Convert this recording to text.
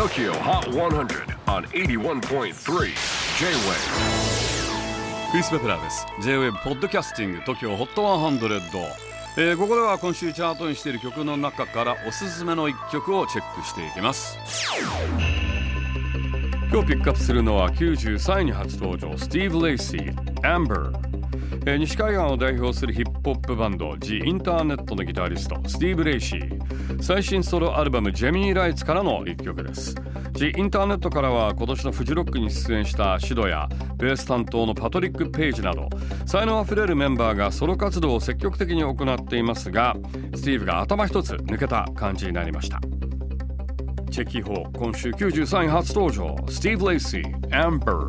TOKYO HOT 100 on 81.3 J-WAVE クリス・ペプラーです。J-WAVE ポッドキャスティング TOKYO HOT 100、えー、ここでは今週チャートインしている曲の中からおすすめの一曲をチェックしていきます。今日ピックアップするのは93位に初登場スティーブ・レイシー Amber えー、西海岸を代表するヒップホップバンド The インターネットのギタリストスティーブ・レイシー。最新ソロアルバム Gemini Rights からの一曲です。The インターネットからは今年のフジロックに出演した Syd やベース担当のパトリック・ペイジなど才能あふれるメンバーがソロ活動を積極的に行っていますがスティーブが頭一つ抜けた感じになりました。チェキホー今週93位初登場スティーブ・レイシー Amber